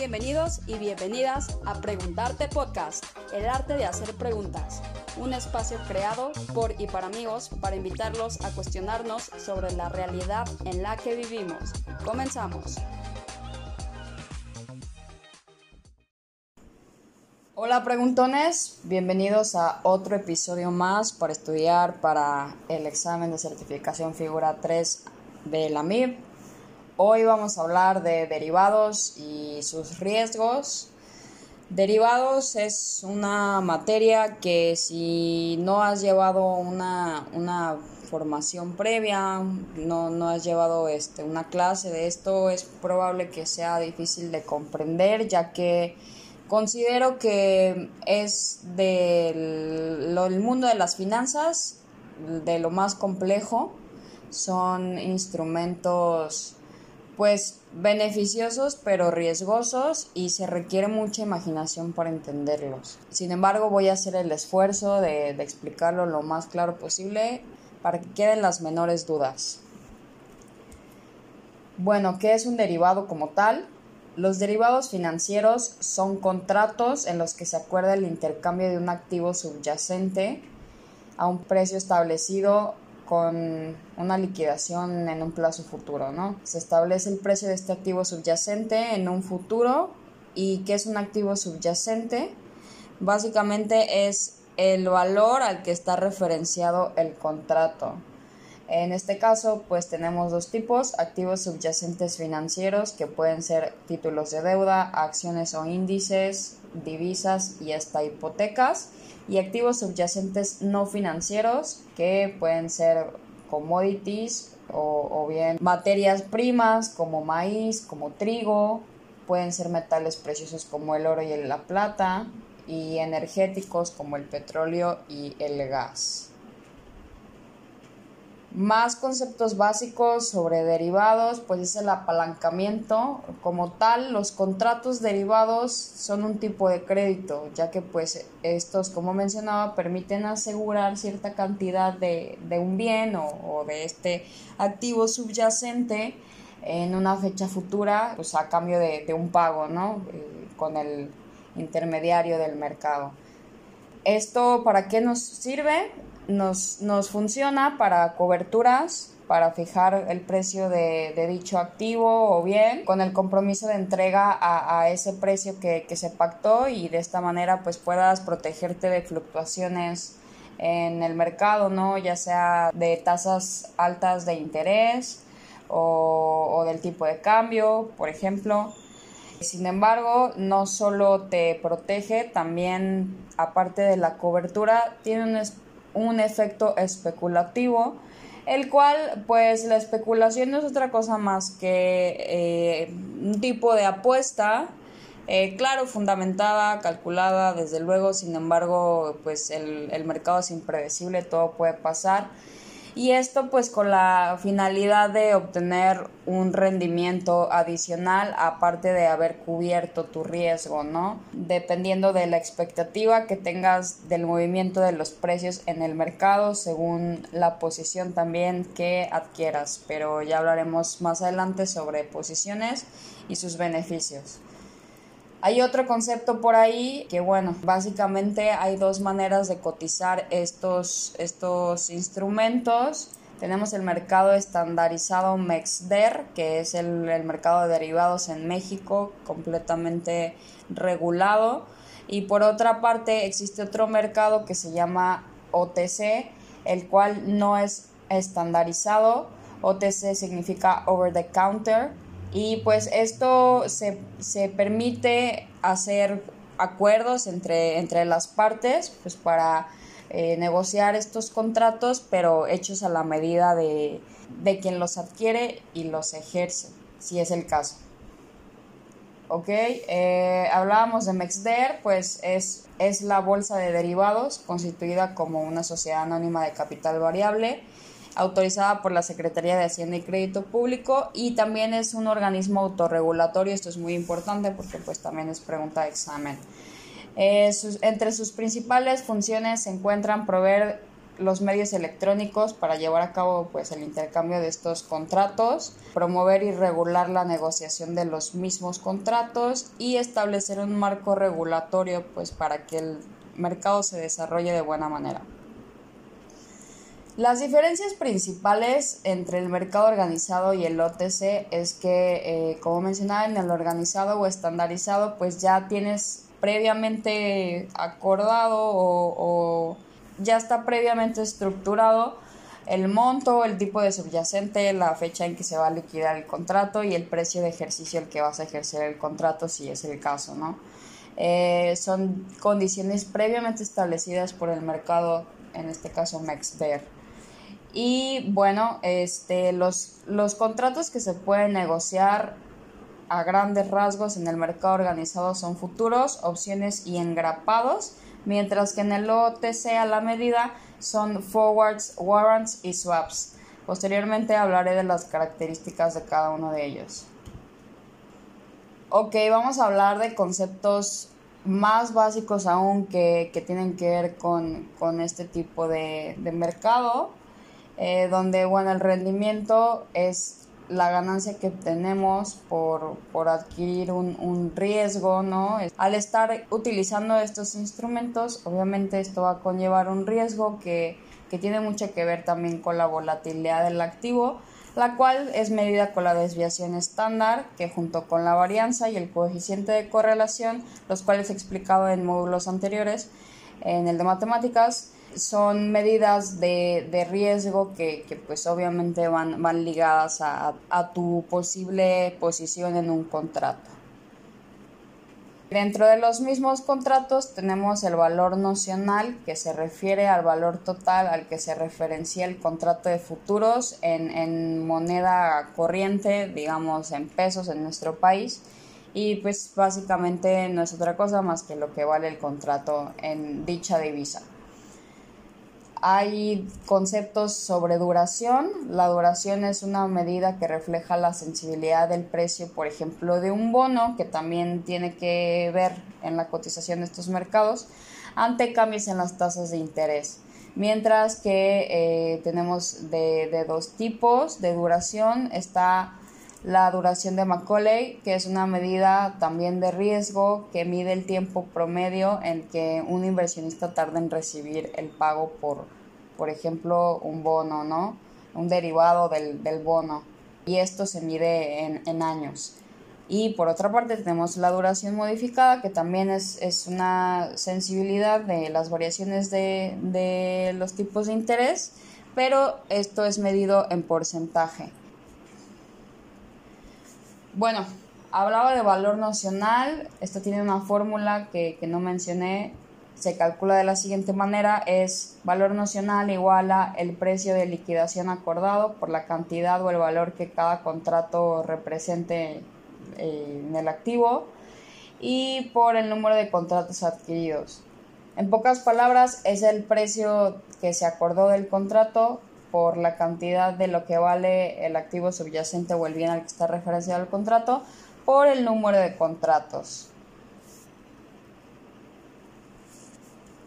Bienvenidos y bienvenidas a Preguntarte Podcast, el arte de hacer preguntas, un espacio creado por y para amigos para invitarlos a cuestionarnos sobre la realidad en la que vivimos. Comenzamos. Hola preguntones, bienvenidos a otro episodio más para estudiar para el examen de certificación figura 3 de la MIB. Hoy vamos a hablar de derivados y sus riesgos. Derivados es una materia que si no has llevado una, formación previa, no, no, has llevado este, una clase de esto, es probable que sea difícil de comprender ya que Considero que es del mundo de las finanzas, de lo más complejo. Son instrumentos pues beneficiosos pero riesgosos y se requiere mucha imaginación para entenderlos. Sin embargo, voy a hacer el esfuerzo de, de explicarlo lo más claro posible para que queden las menores dudas. Bueno, ¿qué es un derivado como tal? Los derivados financieros son contratos en los que se acuerda el intercambio de un activo subyacente a un precio establecido con una liquidación en un plazo futuro, ¿no? Se establece el precio de este activo subyacente en un futuro y ¿qué es un activo subyacente? Básicamente es el valor al que está referenciado el contrato. En este caso, pues tenemos dos tipos, activos subyacentes financieros que pueden ser títulos de deuda, acciones o índices, divisas y hasta hipotecas, y activos subyacentes no financieros que pueden ser commodities o, bien materias primas como maíz, como trigo, pueden ser metales preciosos como el oro y la plata, y energéticos como el petróleo y el gas. Más conceptos básicos sobre derivados, pues es el apalancamiento. Como tal, los contratos derivados son un tipo de crédito, ya que pues estos, como mencionaba, permiten asegurar cierta cantidad de, un bien o, de este activo subyacente en una fecha futura, pues a cambio de, un pago, ¿no? Eh, con el intermediario del mercado. ¿Esto para qué nos sirve? Nos, nos funciona para coberturas, para fijar el precio de, dicho activo o bien con el compromiso de entrega a, ese precio que, se pactó y de esta manera pues puedas protegerte de fluctuaciones en el mercado, ¿no? Ya sea de tasas altas de interés o del tipo de cambio, por ejemplo. Sin embargo, no solo te protege, también aparte de la cobertura, tiene un un efecto especulativo, el cual pues la especulación no es otra cosa más que eh, un tipo de apuesta, eh, claro, fundamentada, calculada, desde luego, sin embargo, pues el, el mercado es impredecible, todo puede pasar y esto pues con la finalidad de obtener un rendimiento adicional aparte de haber cubierto tu riesgo, ¿no? Dependiendo de la expectativa que tengas del movimiento de los precios en el mercado según la posición también que adquieras, pero ya hablaremos más adelante sobre posiciones y sus beneficios. Hay otro concepto por ahí que, bueno, básicamente hay dos maneras de cotizar estos, estos instrumentos. Tenemos el mercado estandarizado MEXDER, que es el, el mercado de derivados en México, completamente regulado. Y por otra parte existe otro mercado que se llama OTC, el cual no es estandarizado. OTC significa over the counter y pues esto se, permite hacer acuerdos entre, entre las partes pues para eh, negociar estos contratos, pero hechos a la medida de, quien los adquiere y los ejerce, si es el caso. Ok, eh, hablábamos de Mexder, pues es, es la bolsa de derivados constituida como una sociedad anónima de capital variable autorizada por la Secretaría de Hacienda y Crédito Público y también es un organismo autorregulatorio, esto es muy importante porque pues también es pregunta de examen. Eh, entre sus principales funciones se encuentran proveer los medios electrónicos para llevar a cabo pues el intercambio de estos contratos, promover y regular la negociación de los mismos contratos y establecer un marco regulatorio pues para que el mercado se desarrolle de buena manera. Las diferencias principales entre el mercado organizado y el OTC es que, eh, como mencionaba, en el organizado o estandarizado, pues ya tienes previamente acordado o, ya está previamente estructurado el monto, el tipo de subyacente, la fecha en que se va a liquidar el contrato y el precio de ejercicio al que vas a ejercer el contrato si es el caso, ¿no? Eh, son condiciones previamente establecidas por el mercado, en este caso MexDer. Y bueno, este, los, los contratos que se pueden negociar a grandes rasgos en el mercado organizado son futuros, opciones y engrapados, mientras que en el OTC a la medida son forwards, warrants y swaps. Posteriormente hablaré de las características de cada uno de ellos. Ok, vamos a hablar de conceptos más básicos aún que, tienen que ver con, este tipo de, de mercado. Eh, donde bueno, el rendimiento es la ganancia que obtenemos por, adquirir un, riesgo, ¿no? Al estar utilizando estos instrumentos, obviamente esto va a conllevar un riesgo que, que tiene mucho que ver también con la volatilidad del activo, la cual es medida con la desviación estándar, que junto con la varianza y el coeficiente de correlación, los cuales he explicado en módulos anteriores, en el de matemáticas, son medidas de, de riesgo que, que, pues obviamente van, van ligadas a, a tu posible posición en un contrato. Dentro de los mismos contratos tenemos el valor nocional que se refiere al valor total al que se referencia el contrato de futuros en, en, moneda corriente, digamos en pesos en nuestro país. Y pues básicamente no es otra cosa más que lo que vale el contrato en dicha divisa. Hay conceptos sobre duración. La duración es una medida que refleja la sensibilidad del precio, por ejemplo, de un bono, que también tiene que ver en la cotización de estos mercados, ante cambios en las tasas de interés. Mientras que eh, tenemos de, dos tipos de duración. Está la duración de Macaulay, que es una medida también de riesgo que mide el tiempo promedio en que un inversionista tarda en recibir el pago por, por ejemplo, un bono, ¿no? Un derivado del, bono. Y esto se mide en, años. Y por otra parte tenemos la duración modificada, que también es, es una sensibilidad de las variaciones de, de los tipos de interés, pero esto es medido en porcentaje. Bueno, hablaba de valor nocional, esto tiene una fórmula que, no mencioné, se calcula de la siguiente manera, es valor nocional igual a el precio de liquidación acordado por la cantidad o el valor que cada contrato represente eh, en el activo y por el número de contratos adquiridos. En pocas palabras, es el precio que se acordó del contrato por la cantidad de lo que vale el activo subyacente o el bien al que está referenciado el contrato por el número de contratos.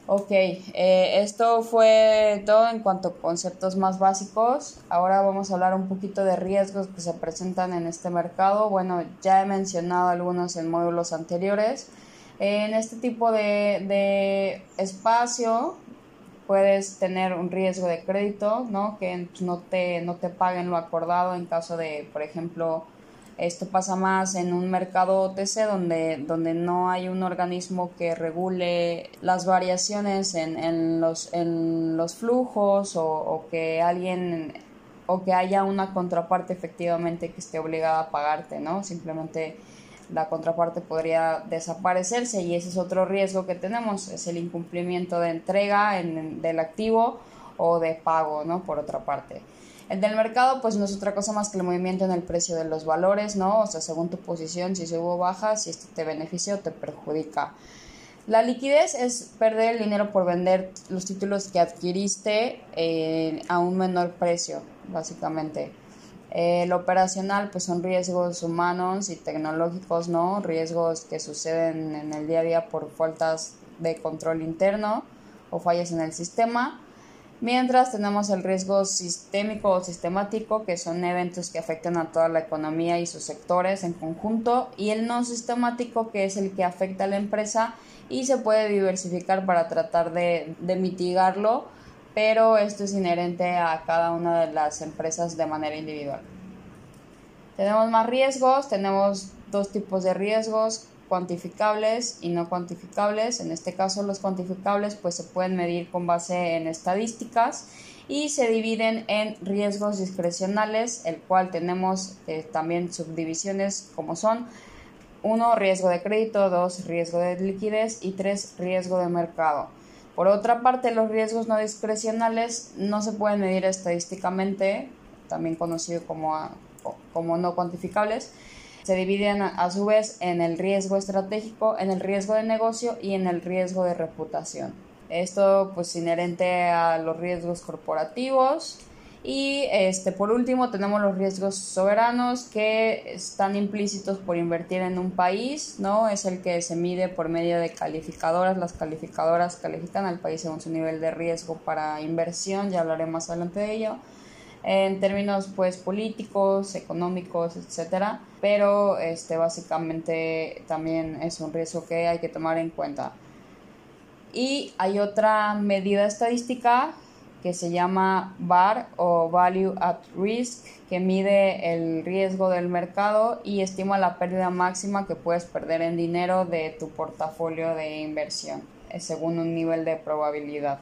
Ok, eh, esto fue todo en cuanto a conceptos más básicos. Ahora vamos a hablar un poquito de riesgos que se presentan en este mercado. Bueno, ya he mencionado algunos en módulos anteriores. En este tipo de, de espacio puedes tener un riesgo de crédito, ¿no? Que no te, no te paguen lo acordado en caso de, por ejemplo, esto pasa más en un mercado OTC donde, donde no hay un organismo que regule las variaciones en, en, los, en los flujos o, o, que alguien o que haya una contraparte efectivamente que esté obligada a pagarte, ¿no? Simplemente la contraparte podría desaparecerse y ese es otro riesgo que tenemos, es el incumplimiento de entrega en, del activo o de pago, ¿no? Por otra parte. El del mercado, pues no es otra cosa más que el movimiento en el precio de los valores, ¿no? O sea, según tu posición, si se hubo baja, si esto te beneficia o te perjudica. La liquidez es perder el dinero por vender los títulos que adquiriste eh, a un menor precio, básicamente. El lo operacional pues son riesgos humanos y tecnológicos, ¿no? Riesgos que suceden en el día a día por faltas de control interno o fallas en el sistema. Mientras tenemos el riesgo sistémico o sistemático, que son eventos que afectan a toda la economía y sus sectores en conjunto, y el no sistemático, que es el que afecta a la empresa y se puede diversificar para tratar de, de mitigarlo, pero esto es inherente a cada una de las empresas de manera individual. Tenemos más riesgos, tenemos dos tipos de riesgos, cuantificables y no cuantificables. En este caso los cuantificables pues se pueden medir con base en estadísticas y se dividen en riesgos discrecionales, el cual tenemos eh, también subdivisiones como son 1 riesgo de crédito, 2 riesgo de liquidez y 3 riesgo de mercado. Por otra parte, los riesgos no discrecionales no se pueden medir estadísticamente, también conocido como, como no cuantificables, se dividen a su vez en el riesgo estratégico, en el riesgo de negocio y en el riesgo de reputación. Esto pues inherente a los riesgos corporativos y este por último tenemos los riesgos soberanos que están implícitos por invertir en un país, ¿no? Es el que se mide por medio de calificadoras. Las calificadoras califican al país según su nivel de riesgo para inversión, ya hablaré más adelante de ello en términos pues políticos, económicos, etcétera, pero este básicamente también es un riesgo que hay que tomar en cuenta. Y hay otra medida estadística que se llama VAR o Value at Risk, que mide el riesgo del mercado y estima la pérdida máxima que puedes perder en dinero de tu portafolio de inversión, eh, según un nivel de probabilidad.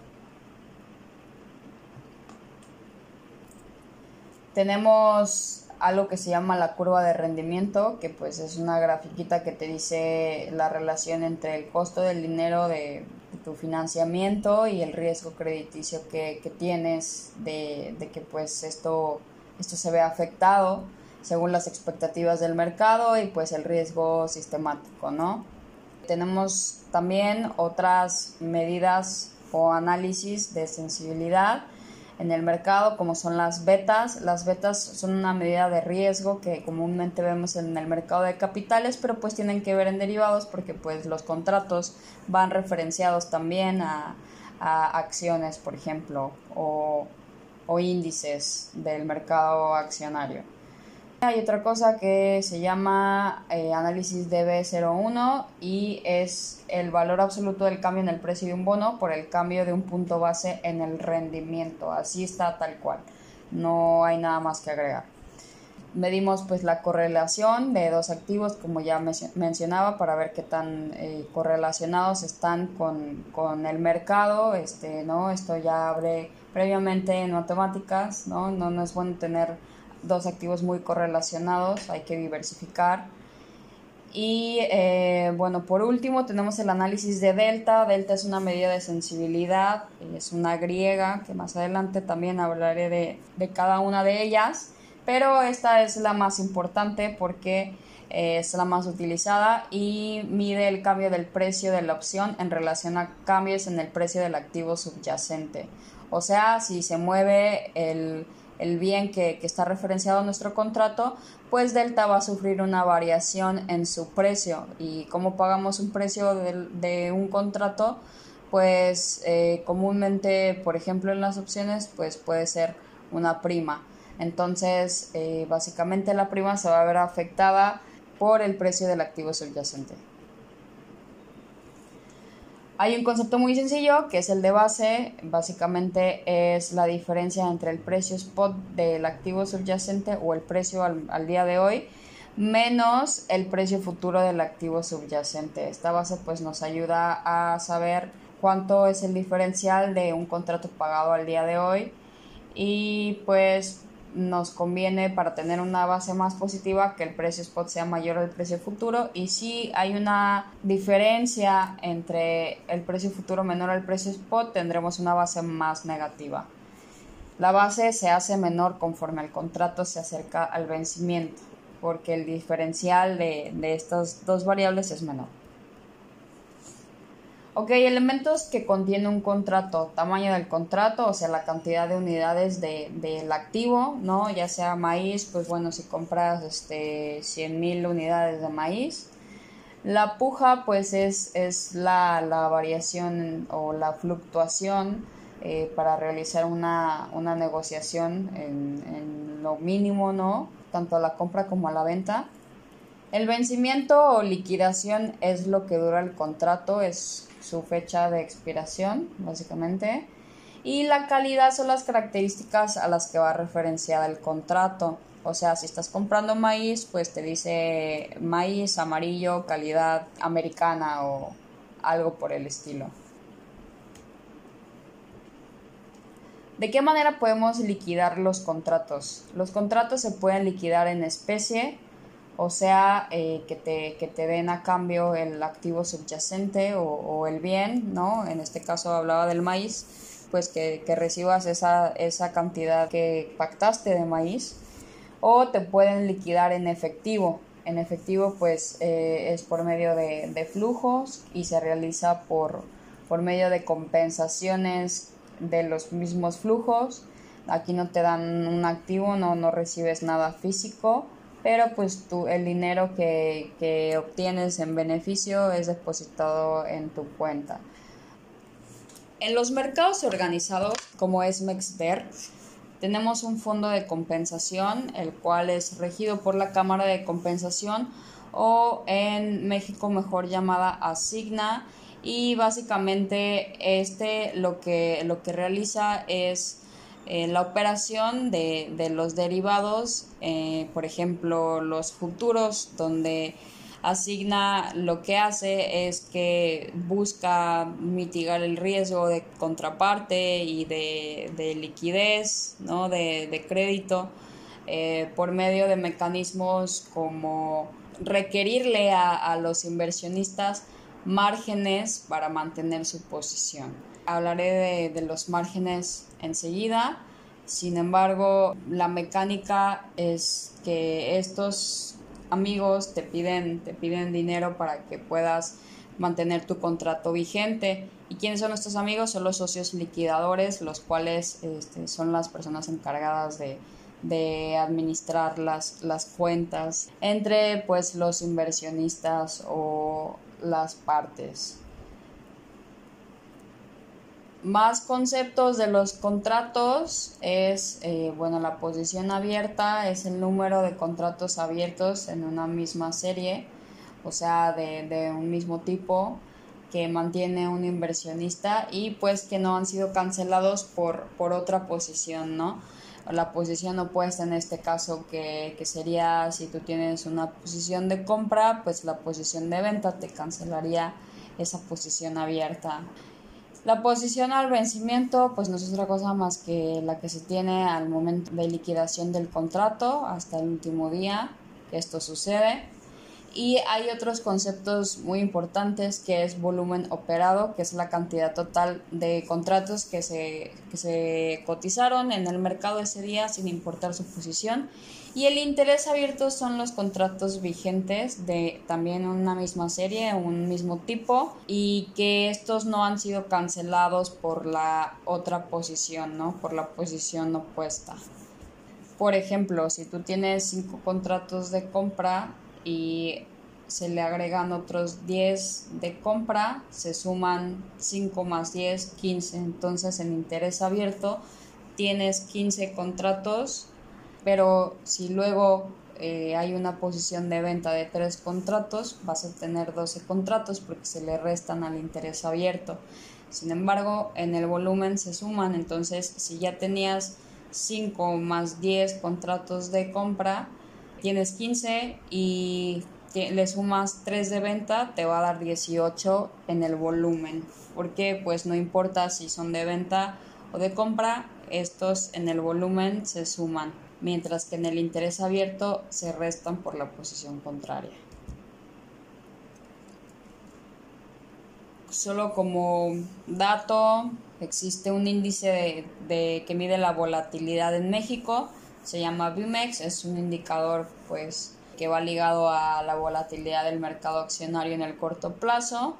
Tenemos algo que se llama la curva de rendimiento, que pues es una grafiquita que te dice la relación entre el costo del dinero de, tu financiamiento y el riesgo crediticio que, tienes de, de, que pues esto, esto se ve afectado según las expectativas del mercado y pues el riesgo sistemático, ¿no? Tenemos también otras medidas o análisis de sensibilidad en el mercado, como son las betas. Las betas son una medida de riesgo que comúnmente vemos en el mercado de capitales, pero pues tienen que ver en derivados porque pues los contratos van referenciados también a, acciones, por ejemplo, o índices del mercado accionario. Hay otra cosa que se llama eh, análisis DB01 y es el valor absoluto del cambio en el precio de un bono por el cambio de un punto base en el rendimiento. Así está tal cual. No hay nada más que agregar. Medimos pues la correlación de dos activos, como ya mencionaba, para ver qué tan eh, correlacionados están con, con, el mercado. Este, ¿no? Esto ya hablé previamente en matemáticas, ¿no? No, no es bueno tener dos activos muy correlacionados, hay que diversificar. Y eh, bueno, por último tenemos el análisis de delta. Delta es una medida de sensibilidad, es una griega, que más adelante también hablaré de, de cada una de ellas, pero esta es la más importante porque eh, es la más utilizada y mide el cambio del precio de la opción en relación a cambios en el precio del activo subyacente. O sea, si se mueve el el bien que, está referenciado a nuestro contrato, pues Delta va a sufrir una variación en su precio. ¿Y cómo pagamos un precio de, un contrato? Pues eh, comúnmente, por ejemplo, en las opciones, pues puede ser una prima. Entonces, eh, básicamente la prima se va a ver afectada por el precio del activo subyacente. Hay un concepto muy sencillo que es el de base, básicamente es la diferencia entre el precio spot del activo subyacente o el precio al, día de hoy menos el precio futuro del activo subyacente. Esta base pues nos ayuda a saber cuánto es el diferencial de un contrato pagado al día de hoy y pues nos conviene para tener una base más positiva que el precio spot sea mayor al precio futuro y si hay una diferencia entre el precio futuro menor al precio spot tendremos una base más negativa. La base se hace menor conforme el contrato se acerca al vencimiento porque el diferencial de, de estas dos variables es menor. Ok, elementos que contiene un contrato, tamaño del contrato, o sea, la cantidad de unidades del de, activo, ¿no? Ya sea maíz, pues bueno, si compras este, 100.000 unidades de maíz. La puja, pues es, es la, la, variación o la fluctuación eh, para realizar una, negociación en, en, lo mínimo, ¿no? Tanto a la compra como a la venta. El vencimiento o liquidación es lo que dura el contrato, es su fecha de expiración, básicamente. Y la calidad son las características a las que va referenciada el contrato. O sea, si estás comprando maíz, pues te dice maíz amarillo, calidad americana o algo por el estilo. ¿De qué manera podemos liquidar los contratos? Los contratos se pueden liquidar en especie, o sea, eh, que, te, que, te, den a cambio el activo subyacente o, el bien, ¿no? En este caso hablaba del maíz, pues que, recibas esa, esa, cantidad que pactaste de maíz, o te pueden liquidar en efectivo. En efectivo, pues eh, es por medio de, de, flujos y se realiza por, por medio de compensaciones de los mismos flujos. Aquí no te dan un activo, no, no recibes nada físico, pero pues tú, el dinero que, que obtienes en beneficio es depositado en tu cuenta. En los mercados organizados, como es Mexder, tenemos un fondo de compensación, el cual es regido por la Cámara de Compensación o en México mejor llamada Asigna y básicamente este lo que, lo que realiza es eh, la operación de, de los derivados, eh, por ejemplo los futuros, donde asigna lo que hace es que busca mitigar el riesgo de contraparte y de, de liquidez, ¿no? de, de crédito, eh, por medio de mecanismos como requerirle a, a los inversionistas márgenes para mantener su posición. Hablaré de, los márgenes enseguida. Sin embargo, la mecánica es que estos amigos te piden, te piden dinero para que puedas mantener tu contrato vigente. ¿Y quiénes son estos amigos? Son los socios liquidadores, los cuales este, son las personas encargadas de, de administrar las, las cuentas entre pues los inversionistas o las partes. Más conceptos de los contratos es, eh, bueno, la posición abierta es el número de contratos abiertos en una misma serie, o sea, de, de un mismo tipo que mantiene un inversionista y pues que no han sido cancelados por, por otra posición, ¿no? la posición opuesta en este caso que, sería si tú tienes una posición de compra, pues la posición de venta te cancelaría esa posición abierta. La posición al vencimiento, pues no es otra cosa más que la que se tiene al momento de liquidación del contrato hasta el último día que esto sucede. Y hay otros conceptos muy importantes que es volumen operado, que es la cantidad total de contratos que se, que se cotizaron en el mercado ese día sin importar su posición. Y el interés abierto son los contratos vigentes de también una misma serie, un mismo tipo, y que estos no han sido cancelados por la otra posición, ¿no? Por la posición opuesta. Por ejemplo, si tú tienes cinco contratos de compra y se le agregan otros 10 de compra, se suman 5 más 10, 15. Entonces en interés abierto tienes 15 contratos, pero si luego eh, hay una posición de venta de 3 contratos, vas a tener 12 contratos porque se le restan al interés abierto. Sin embargo, en el volumen se suman, entonces si ya tenías 5 más 10 contratos de compra, tienes 15 y le sumas 3 de venta, te va a dar 18 en el volumen. Porque pues no importa si son de venta o de compra, estos en el volumen se suman, mientras que en el interés abierto se restan por la posición contraria. Solo como dato, existe un índice de, que mide la volatilidad en México, se llama BIMEX, es un indicador pues que va ligado a la volatilidad del mercado accionario en el corto plazo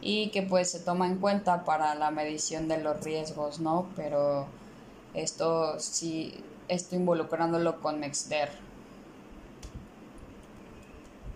y que pues se toma en cuenta para la medición de los riesgos, ¿no? Pero esto sí, estoy involucrándolo con Mexder.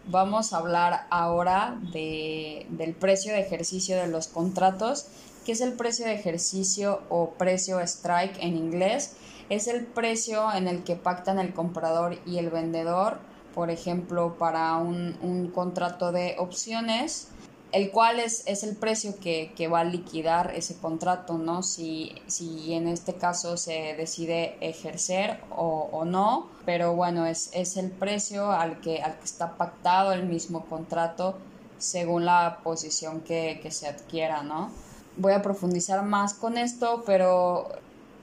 Vamos a hablar ahora de, del precio de ejercicio de los contratos, ¿Qué es el precio de ejercicio o precio strike en inglés? Es el precio en el que pactan el comprador y el vendedor, por ejemplo, para un, un contrato de opciones el cual es, es el precio que, que, va a liquidar ese contrato, ¿no? Si, si en este caso se decide ejercer o, o no, pero bueno, es, es, el precio al que, al que está pactado el mismo contrato según la posición que, que se adquiera, ¿no? Voy a profundizar más con esto, pero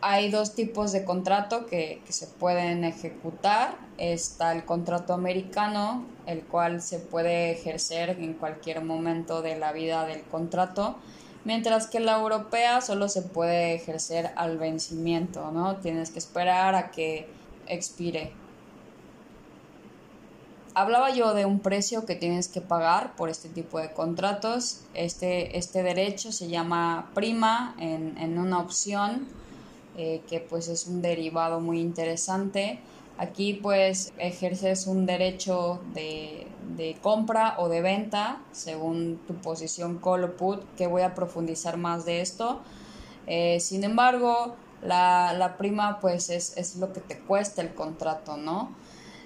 hay dos tipos de contrato que, que, se pueden ejecutar. Está el contrato americano, el cual se puede ejercer en cualquier momento de la vida del contrato, mientras que la europea solo se puede ejercer al vencimiento, ¿no? Tienes que esperar a que expire. Hablaba yo de un precio que tienes que pagar por este tipo de contratos. Este, este derecho se llama prima en, en una opción eh, que pues es un derivado muy interesante. Aquí pues ejerces un derecho de, de, compra o de venta según tu posición call o put, que voy a profundizar más de esto. Eh, sin embargo, la, la, prima pues es, es lo que te cuesta el contrato, ¿no?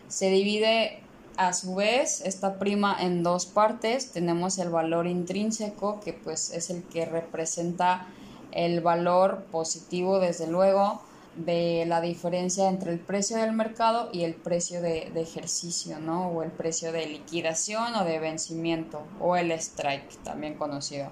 Se divide a su vez esta prima en dos partes. Tenemos el valor intrínseco, que pues es el que representa el valor positivo, desde luego, de la diferencia entre el precio del mercado y el precio de, ejercicio, ¿no? O el precio de liquidación o de vencimiento, o el strike, también conocido.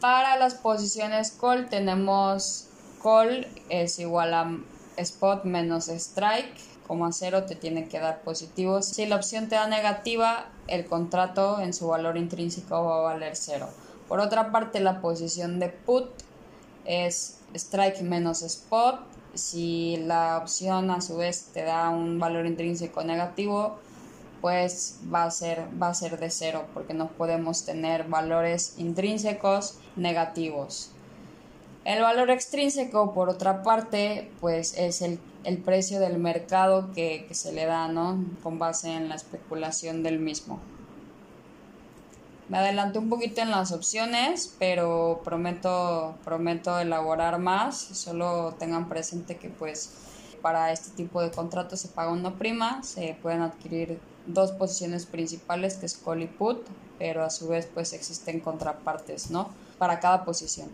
Para las posiciones call tenemos call es igual a spot menos strike, como a cero te tiene que dar positivo. Si la opción te da negativa, el contrato en su valor intrínseco va a valer cero. Por otra parte, la posición de put es strike menos spot. Si la opción a su vez te da un valor intrínseco negativo, pues va a ser, va a ser de cero porque no podemos tener valores intrínsecos negativos. El valor extrínseco, por otra parte, pues es el, precio del mercado que, que se le da, ¿no? Con base en la especulación del mismo. Me adelanté un poquito en las opciones, pero prometo, prometo elaborar más. Solo tengan presente que pues para este tipo de contratos se paga una prima, se pueden adquirir dos posiciones principales que es call y put, pero a su vez pues existen contrapartes, ¿no? Para cada posición.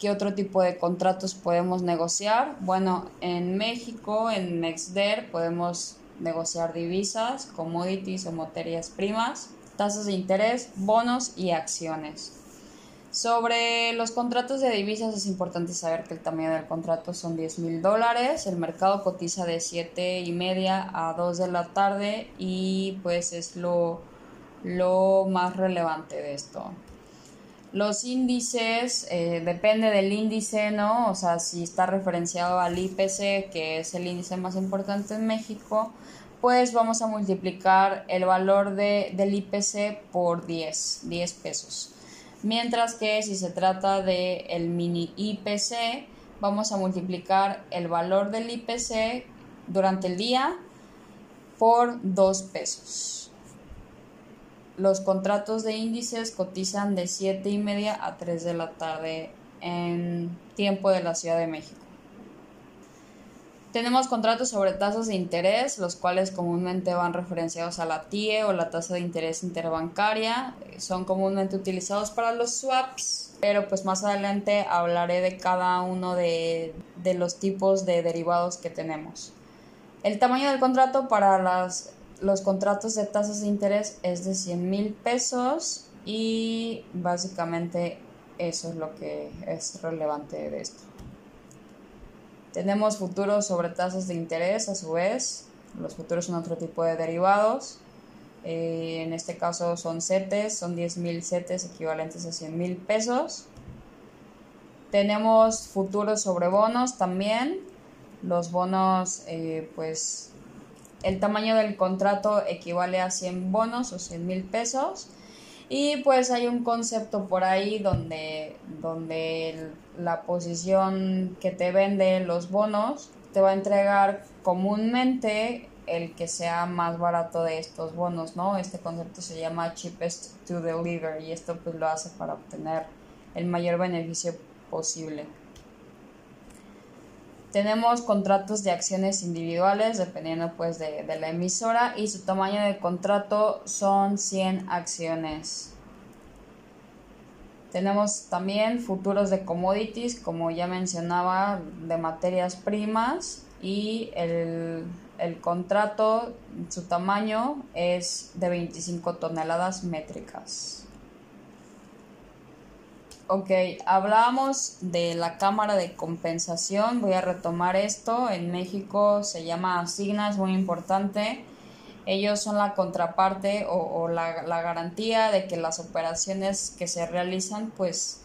¿Qué otro tipo de contratos podemos negociar? Bueno, en México, en Mexder, podemos negociar divisas, commodities o materias primas tasas de interés, bonos y acciones. Sobre los contratos de divisas es importante saber que el tamaño del contrato son 10 mil dólares, el mercado cotiza de 7 y media a 2 de la tarde y pues es lo, lo más relevante de esto. Los índices, eh, depende del índice, ¿no? O sea, si está referenciado al IPC, que es el índice más importante en México, pues vamos a multiplicar el valor de, del IPC por 10, 10 pesos. Mientras que si se trata de el mini IPC, vamos a multiplicar el valor del IPC durante el día por 2 pesos. Los contratos de índices cotizan de 7 y media a 3 de la tarde en tiempo de la Ciudad de México. Tenemos contratos sobre tasas de interés, los cuales comúnmente van referenciados a la TIE o la tasa de interés interbancaria. Son comúnmente utilizados para los swaps, pero pues más adelante hablaré de cada uno de, los tipos de derivados que tenemos. El tamaño del contrato para las, los contratos de tasas de interés es de 100 mil pesos y básicamente eso es lo que es relevante de esto. Tenemos futuros sobre tasas de interés a su vez. Los futuros son otro tipo de derivados. Eh, en este caso son CETES, son 10.000 CETES equivalentes a 100 mil pesos. Tenemos futuros sobre bonos también. Los bonos, eh, pues el tamaño del contrato equivale a 100 bonos o 100 mil pesos. Y pues hay un concepto por ahí donde, donde la posición que te vende los bonos te va a entregar comúnmente el que sea más barato de estos bonos, ¿no? Este concepto se llama cheapest to deliver y esto pues lo hace para obtener el mayor beneficio posible. Tenemos contratos de acciones individuales dependiendo pues de, de, la emisora y su tamaño de contrato son 100 acciones. Tenemos también futuros de commodities, como ya mencionaba, de materias primas y el, el contrato, su tamaño es de 25 toneladas métricas. Ok, hablábamos de la Cámara de Compensación, voy a retomar esto, en México se llama Asigna, es muy importante. Ellos son la contraparte o, la, garantía de que las operaciones que se realizan pues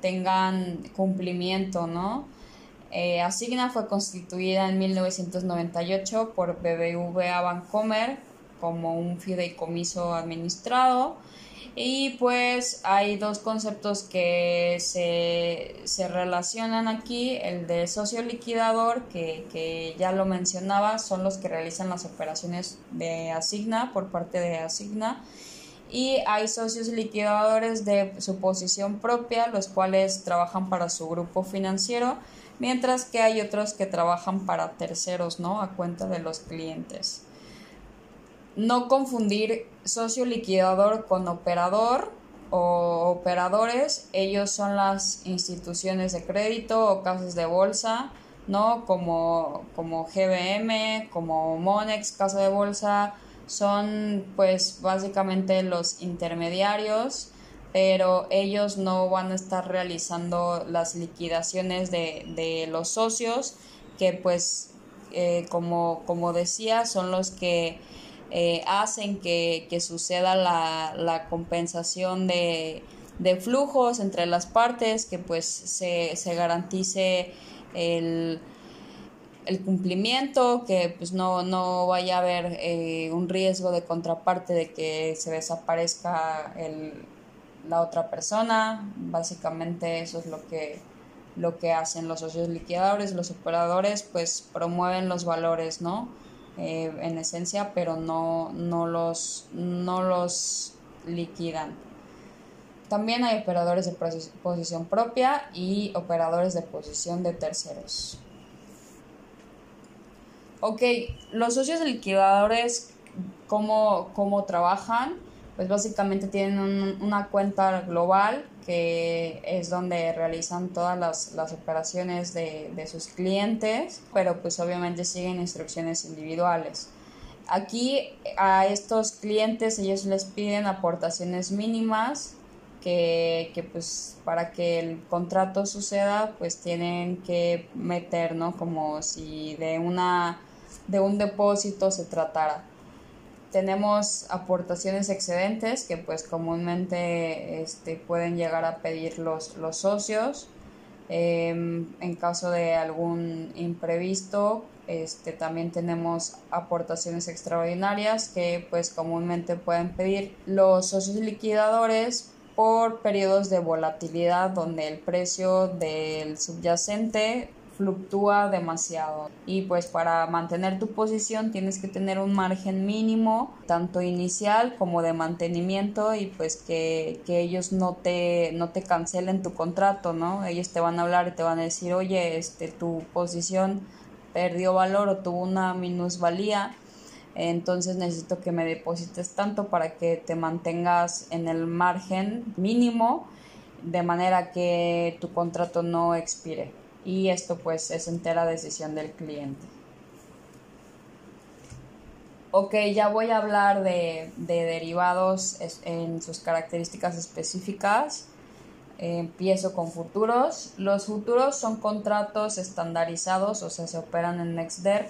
tengan cumplimiento, ¿no? Eh, Asigna fue constituida en 1998 por BBVA Bancomer como un fideicomiso administrado y pues hay dos conceptos que se, relacionan aquí, el de socio liquidador, que, que, ya lo mencionaba, son los que realizan las operaciones de Asigna por parte de Asigna. Y hay socios liquidadores de su posición propia, los cuales trabajan para su grupo financiero, mientras que hay otros que trabajan para terceros, ¿no? A cuenta de los clientes no confundir socio liquidador con operador o operadores. Ellos son las instituciones de crédito o casas de bolsa, ¿no? Como, como GBM, como Monex, casa de bolsa. Son pues básicamente los intermediarios, pero ellos no van a estar realizando las liquidaciones de, los socios, que pues eh, como, como decía, son los que eh, hacen que, suceda la, compensación de, flujos entre las partes, que pues se, garantice el, cumplimiento, que pues no, vaya a haber eh, un riesgo de contraparte de que se desaparezca la otra persona. Básicamente eso es lo que, lo que hacen los socios liquidadores, los operadores pues promueven los valores, ¿no? Eh, en esencia, pero no, no, los, no los liquidan. También hay operadores de posición propia y operadores de posición de terceros. Ok, los socios liquidadores, ¿cómo, cómo trabajan? Pues básicamente tienen una cuenta global que es donde realizan todas las, operaciones de, sus clientes, pero pues obviamente siguen instrucciones individuales. Aquí a estos clientes ellos les piden aportaciones mínimas que, que, pues para que el contrato suceda pues tienen que meter, ¿no? Como si de una de un depósito se tratara tenemos aportaciones excedentes que pues comúnmente este, pueden llegar a pedir los, los socios. Em, en caso de algún imprevisto, este, también tenemos aportaciones extraordinarias que pues comúnmente pueden pedir los socios liquidadores por periodos de volatilidad donde el precio del subyacente fluctúa demasiado y pues para mantener tu posición tienes que tener un margen mínimo tanto inicial como de mantenimiento y pues que, ellos no te, no te cancelen tu contrato, ¿no? Ellos te van a hablar y te van a decir, oye, este, tu posición perdió valor o tuvo una minusvalía, entonces necesito que me deposites tanto para que te mantengas en el margen mínimo de manera que tu contrato no expire y esto pues es entera decisión del cliente. Ok, ya voy a hablar de, derivados en sus características específicas. empiezo con futuros. Los futuros son contratos estandarizados, o sea, se operan en NextDer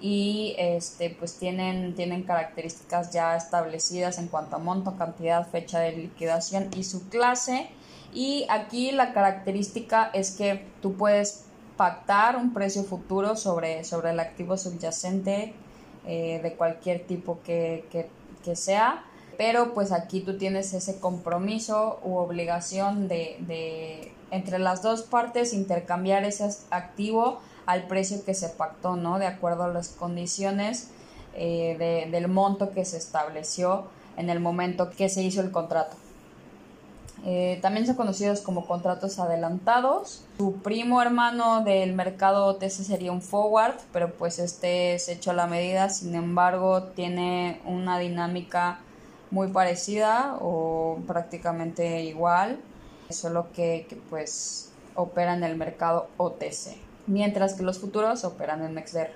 y este, pues tienen, tienen características ya establecidas en cuanto a monto, cantidad, fecha de liquidación y su clase y aquí la característica es que tú puedes pactar un precio futuro sobre, sobre el activo subyacente eh, de cualquier tipo que, sea, pero pues aquí tú tienes ese compromiso u obligación de, entre las dos partes intercambiar ese activo al precio que se pactó, ¿no? De acuerdo a las condiciones eh, del monto que se estableció en el momento que se hizo el contrato. Eh, también son conocidos como contratos adelantados. Su primo hermano del mercado OTC sería un forward, pero pues este es hecho a la medida, sin embargo tiene una dinámica muy parecida o prácticamente igual, solo que, pues opera en el mercado OTC, mientras que los futuros operan en MexDer.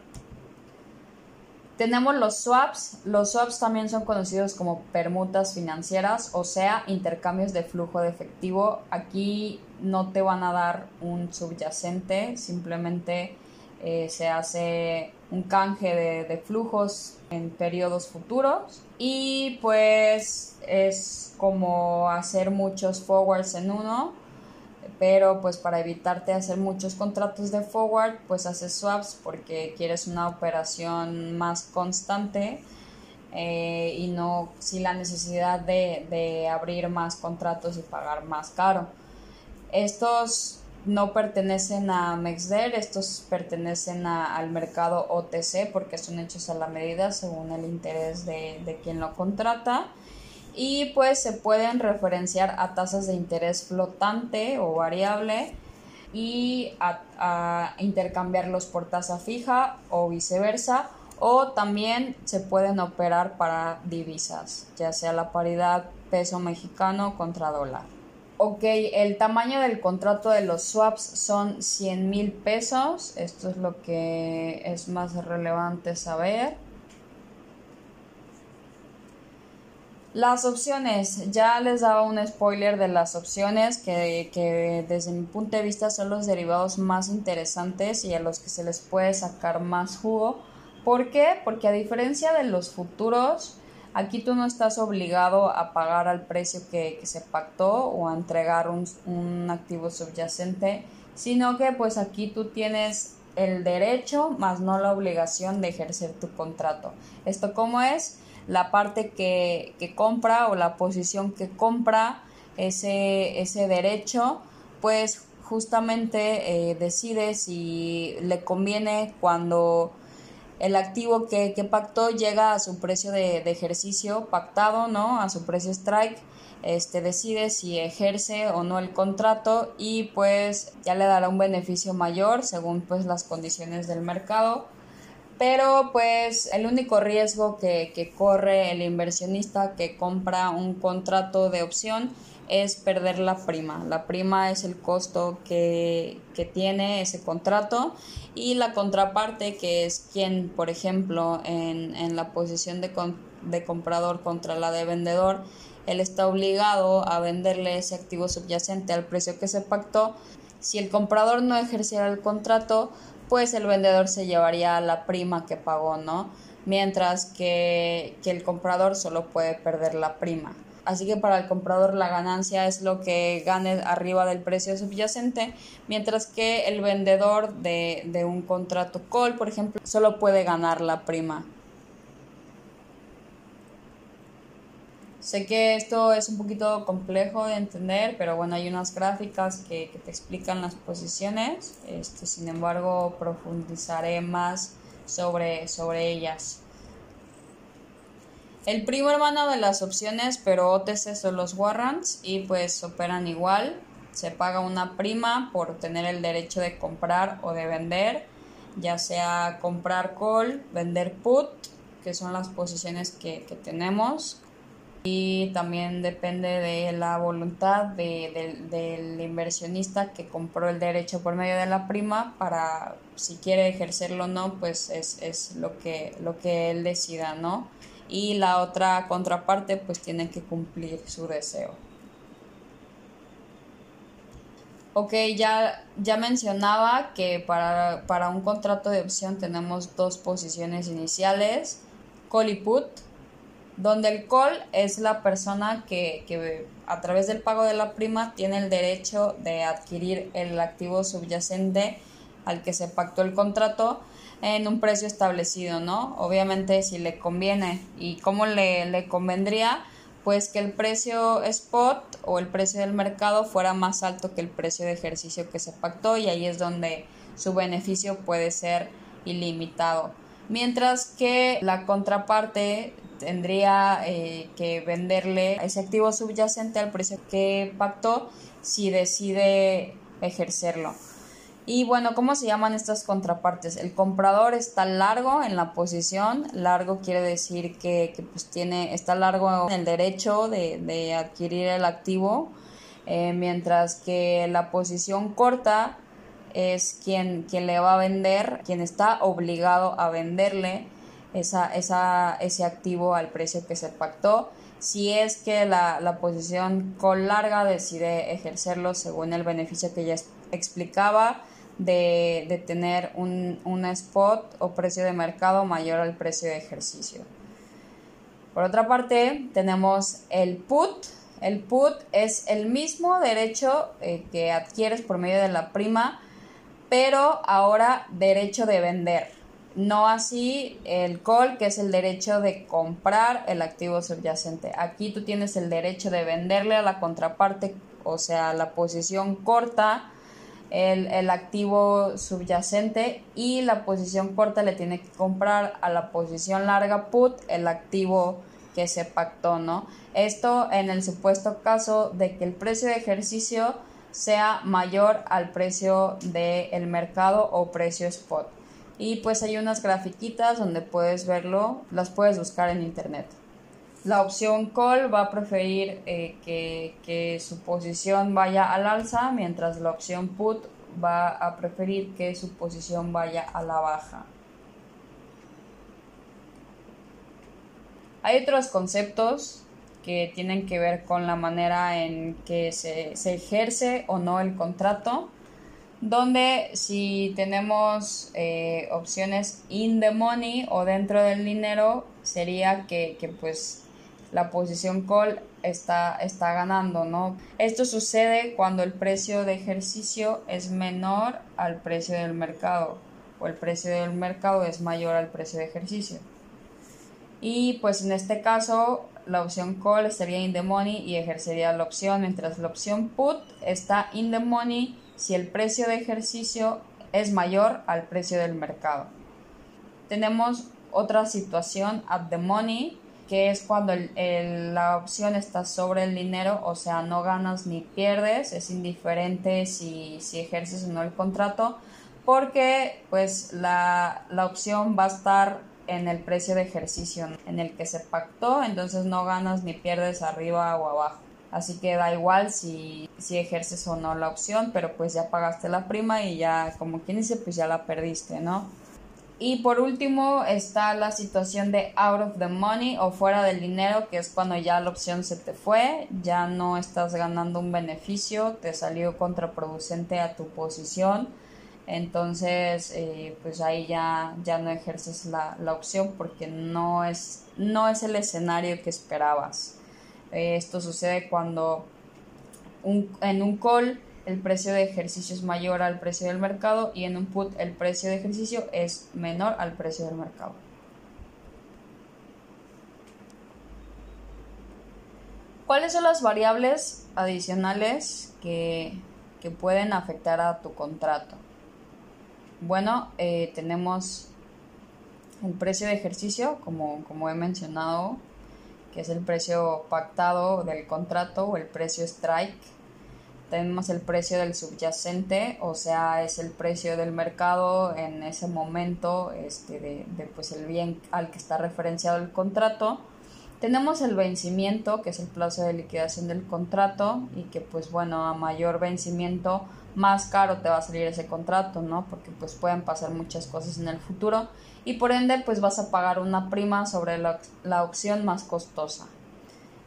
Tenemos los swaps. Los swaps también son conocidos como permutas financieras, o sea, intercambios de flujo de efectivo. Aquí no te van a dar un subyacente, simplemente eh, se hace un canje de, de, flujos en periodos futuros y pues es como hacer muchos forwards en uno pero pues para evitarte hacer muchos contratos de forward, pues haces swaps porque quieres una operación más constante eh, y no sin la necesidad de, abrir más contratos y pagar más caro. Estos no pertenecen a Mexder, estos pertenecen al mercado OTC porque son hechos a la medida según el interés de, de quien lo contrata y pues se pueden referenciar a tasas de interés flotante o variable y a, intercambiarlos por tasa fija o viceversa o también se pueden operar para divisas, ya sea la paridad peso mexicano contra dólar. Ok, el tamaño del contrato de los swaps son 100 mil pesos, esto es lo que es más relevante saber. Las opciones, ya les daba un spoiler de las opciones que, desde mi punto de vista son los derivados más interesantes y a los que se les puede sacar más jugo. ¿Por qué? Porque a diferencia de los futuros, aquí tú no estás obligado a pagar al precio que, se pactó o a entregar un, un activo subyacente, sino que pues aquí tú tienes el derecho más no la obligación de ejercer tu contrato. ¿Esto cómo es? La parte que, compra o la posición que compra ese, ese derecho, pues justamente eh, decide si le conviene cuando el activo que, pactó llega a su precio de, ejercicio pactado, ¿no? A su precio strike, este decide si ejerce o no el contrato y pues ya le dará un beneficio mayor según pues las condiciones del mercado pero pues el único riesgo que, corre el inversionista que compra un contrato de opción es perder la prima. La prima es el costo que, tiene ese contrato y la contraparte que es quien, por ejemplo, en, la posición de, de comprador contra la de vendedor, él está obligado a venderle ese activo subyacente al precio que se pactó. Si el comprador no ejerciera el contrato, pues el vendedor se llevaría la prima que pagó, ¿no? Mientras que, el comprador solo puede perder la prima. Así que para el comprador la ganancia es lo que gane arriba del precio subyacente, mientras que el vendedor de, de un contrato call, por ejemplo, solo puede ganar la prima. Sé que esto es un poquito complejo de entender, pero bueno, hay unas gráficas que, te explican las posiciones. Este, sin embargo, profundizaré más sobre, sobre ellas. El primo hermano de las opciones, pero OTC son los warrants y pues operan igual. Se paga una prima por tener el derecho de comprar o de vender, ya sea comprar call, vender put, que son las posiciones que, que tenemos y también depende de la voluntad del inversionista que compró el derecho por medio de la prima para si quiere ejercerlo o no, pues es, es lo, que, lo que él decida, ¿no? Y la otra contraparte pues tiene que cumplir su deseo. Ok, ya, ya mencionaba que para, para un contrato de opción tenemos dos posiciones iniciales, call y put donde el call es la persona que, a través del pago de la prima tiene el derecho de adquirir el activo subyacente al que se pactó el contrato en un precio establecido, ¿no? Obviamente si le conviene y cómo le, le convendría, pues que el precio spot o el precio del mercado fuera más alto que el precio de ejercicio que se pactó y ahí es donde su beneficio puede ser ilimitado. Mientras que la contraparte tendría eh, que venderle ese activo subyacente al precio que pactó si decide ejercerlo. Y bueno, ¿cómo se llaman estas contrapartes? El comprador está largo en la posición, largo quiere decir que, pues tiene, está largo en el derecho de, adquirir el activo, eh, mientras que la posición corta es quien, quien le va a vender, quien está obligado a venderle ese activo al precio que se pactó si es que la, posición con larga decide ejercerlo según el beneficio que ya explicaba de, tener un, un, spot o precio de mercado mayor al precio de ejercicio. Por otra parte, tenemos el put. El put es el mismo derecho eh, que adquieres por medio de la prima, pero ahora derecho de vender. No así el call, que es el derecho de comprar el activo subyacente. Aquí tú tienes el derecho de venderle a la contraparte, o sea, la posición corta, el, activo subyacente y la posición corta le tiene que comprar a la posición larga put el activo que se pactó, ¿no? Esto en el supuesto caso de que el precio de ejercicio sea mayor al precio del mercado o precio spot. Y pues hay unas grafiquitas donde puedes verlo, las puedes buscar en internet. La opción call va a preferir eh, que, su posición vaya al alza, mientras la opción put va a preferir que su posición vaya a la baja. Hay otros conceptos que tienen que ver con la manera en que se, ejerce o no el contrato, donde si tenemos eh, opciones in the money o dentro del dinero, sería que, que pues la posición call está, está ganando, ¿no? Esto sucede cuando el precio de ejercicio es menor al precio del mercado o el precio del mercado es mayor al precio de ejercicio. Y pues en este caso la opción call estaría in the money y ejercería la opción, mientras la opción put está in the money si el precio de ejercicio es mayor al precio del mercado. Tenemos otra situación at the money que es cuando la opción está sobre el dinero, o sea, no ganas ni pierdes, es indiferente si, ejerces o no el contrato, porque pues la, opción va a estar en el precio de ejercicio en el que se pactó, entonces no ganas ni pierdes arriba o abajo. Así que da igual si, si ejerces o no la opción, pero pues ya pagaste la prima y ya, como quien dice, pues ya la perdiste, ¿no? Y por último está la situación de out of the money o fuera del dinero, que es cuando ya la opción se te fue, ya no estás ganando un beneficio, te salió contraproducente a tu posición. Entonces, eh, pues ahí ya, ya no ejerces la, la, opción porque no es, no es el escenario que esperabas. Esto sucede cuando en un call el precio de ejercicio es mayor al precio del mercado y en un put el precio de ejercicio es menor al precio del mercado. ¿Cuáles son las variables adicionales que, pueden afectar a tu contrato? Bueno, eh, tenemos el precio de ejercicio, como, como he mencionado, que es el precio pactado del contrato o el precio strike tenemos el precio del subyacente, o sea, es el precio del mercado en ese momento este, de, pues el bien al que está referenciado el contrato. Tenemos el vencimiento, que es el plazo de liquidación del contrato y que pues bueno, a mayor vencimiento más caro te va a salir ese contrato, ¿no? Porque pues pueden pasar muchas cosas en el futuro y por ende pues vas a pagar una prima sobre la opción más costosa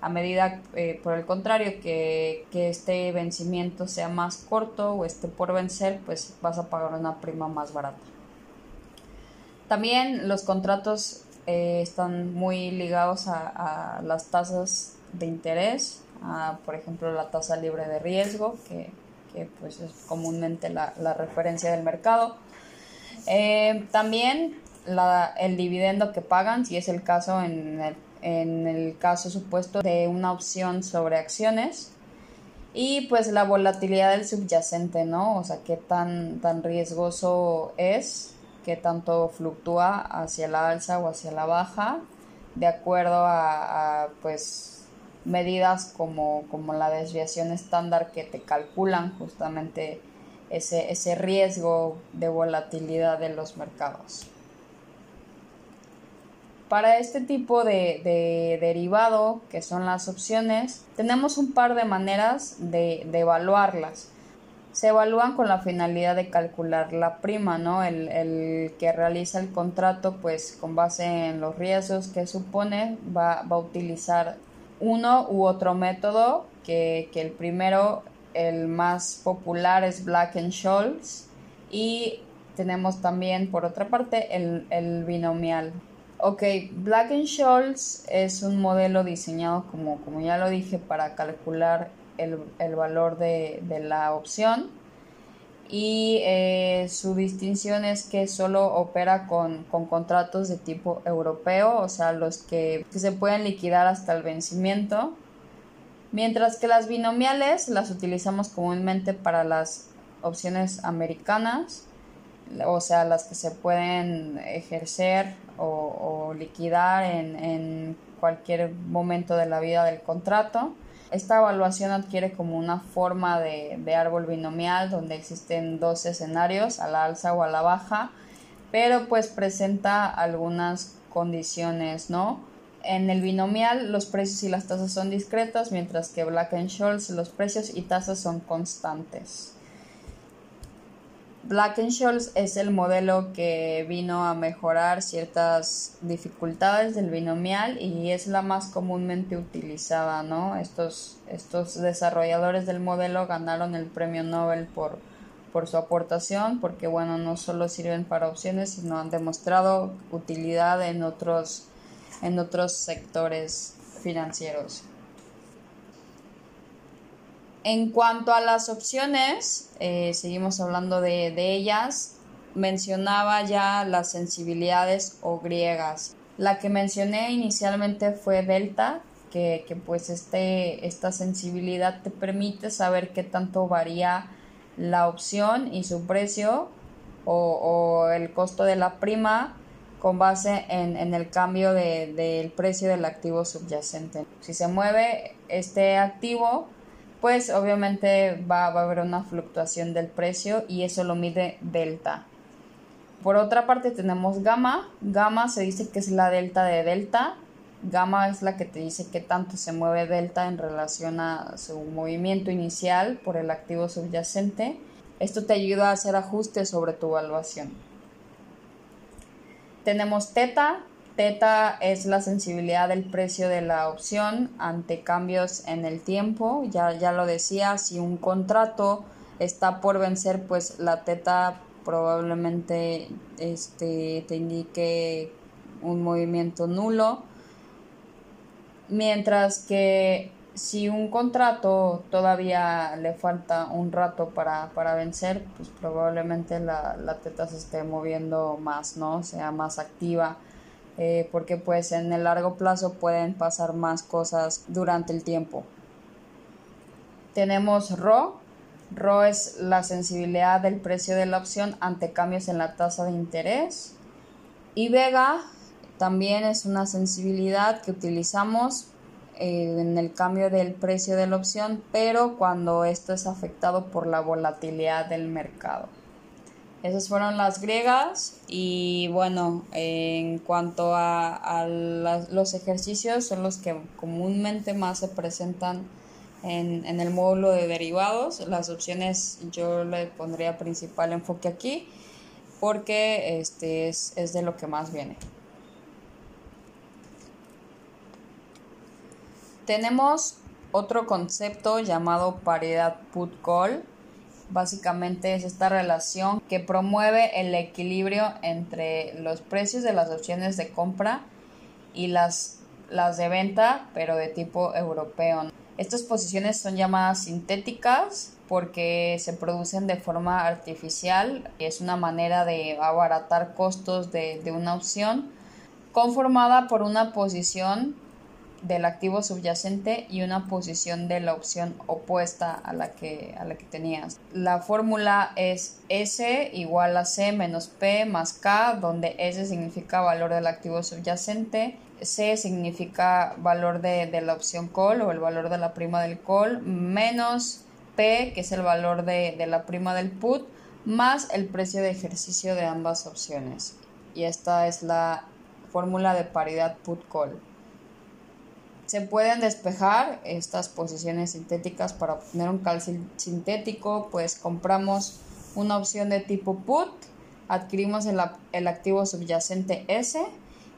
a medida, eh, por el contrario, que, este vencimiento sea más corto o esté por vencer, pues vas a pagar una prima más barata. También los contratos eh, están muy ligados a, las tasas de interés, por ejemplo la tasa libre de riesgo, que, pues es comúnmente la, referencia del mercado. Eh, también el dividendo que pagan, si es el caso en el en el caso supuesto de una opción sobre acciones y pues la volatilidad del subyacente, ¿no? O sea, qué tan, tan riesgoso es, qué tanto fluctúa hacia la alza o hacia la baja de acuerdo a, pues medidas como, como la desviación estándar que te calculan justamente ese, ese riesgo de volatilidad de los mercados. Para este tipo de, derivado, que son las opciones, tenemos un par de maneras de, evaluarlas. Se evalúan con la finalidad de calcular la prima, ¿no? El, que realiza el contrato, pues con base en los riesgos que supone, va, a utilizar uno u otro método, que, el primero el más popular es Black Scholes y tenemos también por otra parte el, binomial. Ok, Black Scholes es un modelo diseñado como, como ya lo dije para calcular el, valor de, la opción. Y eh, su distinción es que solo opera con, contratos de tipo europeo, o sea, los que se pueden liquidar hasta el vencimiento. Mientras que las binomiales las utilizamos comúnmente para las opciones americanas, o sea, las que se pueden ejercer o, liquidar en, cualquier momento de la vida del contrato. Esta evaluación adquiere como una forma de, árbol binomial donde existen dos escenarios, a la alza o a la baja, pero pues presenta algunas condiciones, ¿no? En el binomial los precios y las tasas son discretos, mientras que Black Scholes los precios y tasas son constantes. Black Scholes es el modelo que vino a mejorar ciertas dificultades del binomial y es la más comúnmente utilizada, ¿no? Estos, estos desarrolladores del modelo ganaron el premio Nobel por, por su aportación, porque bueno, no solo sirven para opciones, sino han demostrado utilidad en otros en otros sectores financieros. En cuanto a las opciones, eh, seguimos hablando de, ellas. Mencionaba ya las sensibilidades o griegas. La que mencioné inicialmente fue delta, que, pues este, esta sensibilidad te permite saber qué tanto varía la opción y su precio o, o el costo de la prima con base en, el cambio del precio del activo subyacente. Si se mueve este activo, pues obviamente va, a haber una fluctuación del precio y eso lo mide delta. Por otra parte tenemos gamma. Gamma se dice que es la delta de delta. Gamma es la que te dice que tanto se mueve delta en relación a su movimiento inicial por el activo subyacente. Esto te ayuda a hacer ajustes sobre tu evaluación. Tenemos teta. Teta es la sensibilidad del precio de la opción ante cambios en el tiempo. Ya, ya lo decía, si un contrato está por vencer, pues la teta probablemente este, te indique un movimiento nulo. Mientras que si un contrato todavía le falta un rato para, vencer, pues probablemente la, teta se esté moviendo más, ¿no? Sea más activa, eh, porque pues en el largo plazo pueden pasar más cosas durante el tiempo. Tenemos RO. RO es la sensibilidad del precio de la opción ante cambios en la tasa de interés. Y Vega también es una sensibilidad que utilizamos eh, en el cambio del precio de la opción, pero cuando esto es afectado por la volatilidad del mercado. Esas fueron las griegas y bueno, en cuanto a, los ejercicios son los que comúnmente más se presentan en, en, el módulo de derivados. Las opciones yo le pondría principal enfoque aquí porque este es, es de lo que más viene. Tenemos otro concepto llamado paridad put-call. Básicamente es esta relación que promueve el equilibrio entre los precios de las opciones de compra y las, las de venta, pero de tipo europeo. Estas posiciones son llamadas sintéticas porque se producen de forma artificial es una manera de abaratar costos de, de una opción conformada por una posición del activo subyacente y una posición de la opción opuesta a la que, a la que tenías. La fórmula es S igual a C menos P más K, donde S significa valor del activo subyacente, C significa valor de, la opción call o el valor de la prima del call, menos P, que es el valor de, de la prima del put, más el precio de ejercicio de ambas opciones. Y esta es la fórmula de paridad put-call. Se pueden despejar estas posiciones sintéticas para obtener un cal sintético, pues compramos una opción de tipo put, adquirimos el, el activo subyacente S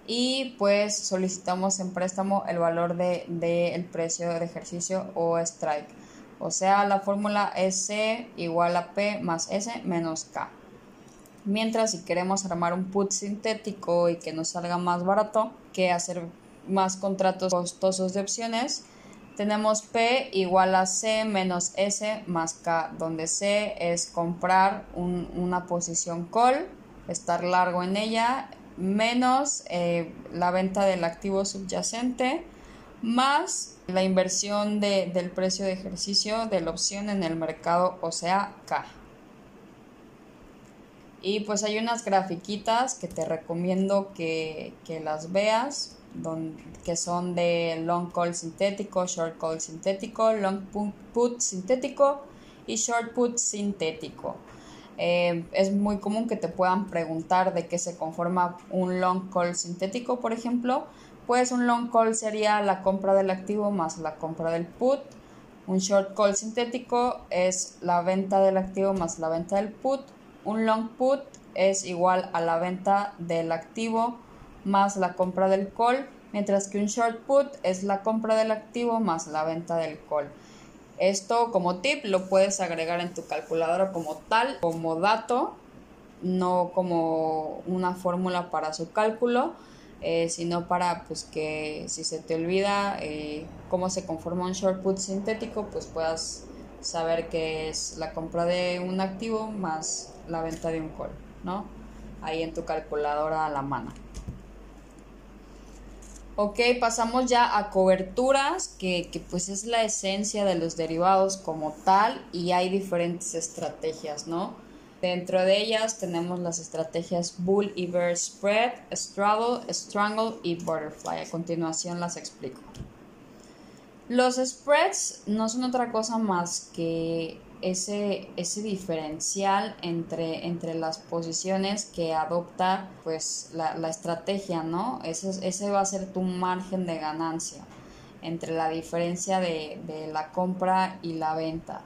y pues solicitamos en préstamo el valor del de, precio de ejercicio o strike. O sea, la fórmula es C igual a P más S menos K. Mientras si queremos armar un put sintético y que nos salga más barato que hacer más contratos costosos de opciones, tenemos P igual a C menos S más K, donde C es comprar una posición call, estar largo en ella, menos eh, la venta del activo subyacente, más la inversión del precio de ejercicio de la opción en el mercado, o sea, K. Y pues hay unas grafiquitas que te recomiendo que, las veas, que son de long call sintético, short call sintético, long put sintético y short put sintético. Eh, es muy común que te puedan preguntar de qué se conforma un long call sintético, por ejemplo. Pues un long call sería la compra del activo más la compra del put. Un short call sintético es la venta del activo más la venta del put un long put es igual a la venta del activo más la compra del call, mientras que un short put es la compra del activo más la venta del call. Esto como tip lo puedes agregar en tu calculadora como tal, como dato, no como una fórmula para su cálculo, eh, sino para pues que si se te olvida eh, cómo se conforma un short put sintético, pues puedas saber que es la compra de un activo más la venta de un call, ¿no? Ahí en tu calculadora a la mano. Ok, pasamos ya a coberturas, que, que, pues es la esencia de los derivados como tal y hay diferentes estrategias, ¿no? Dentro de ellas tenemos las estrategias Bull y Bear Spread, Straddle, Strangle y Butterfly. A continuación las explico. Los spreads no son otra cosa más que ese, ese diferencial entre, entre las posiciones que adopta pues la, estrategia, ¿no? Ese, ese va a ser tu margen de ganancia entre la diferencia de, de la compra y la venta.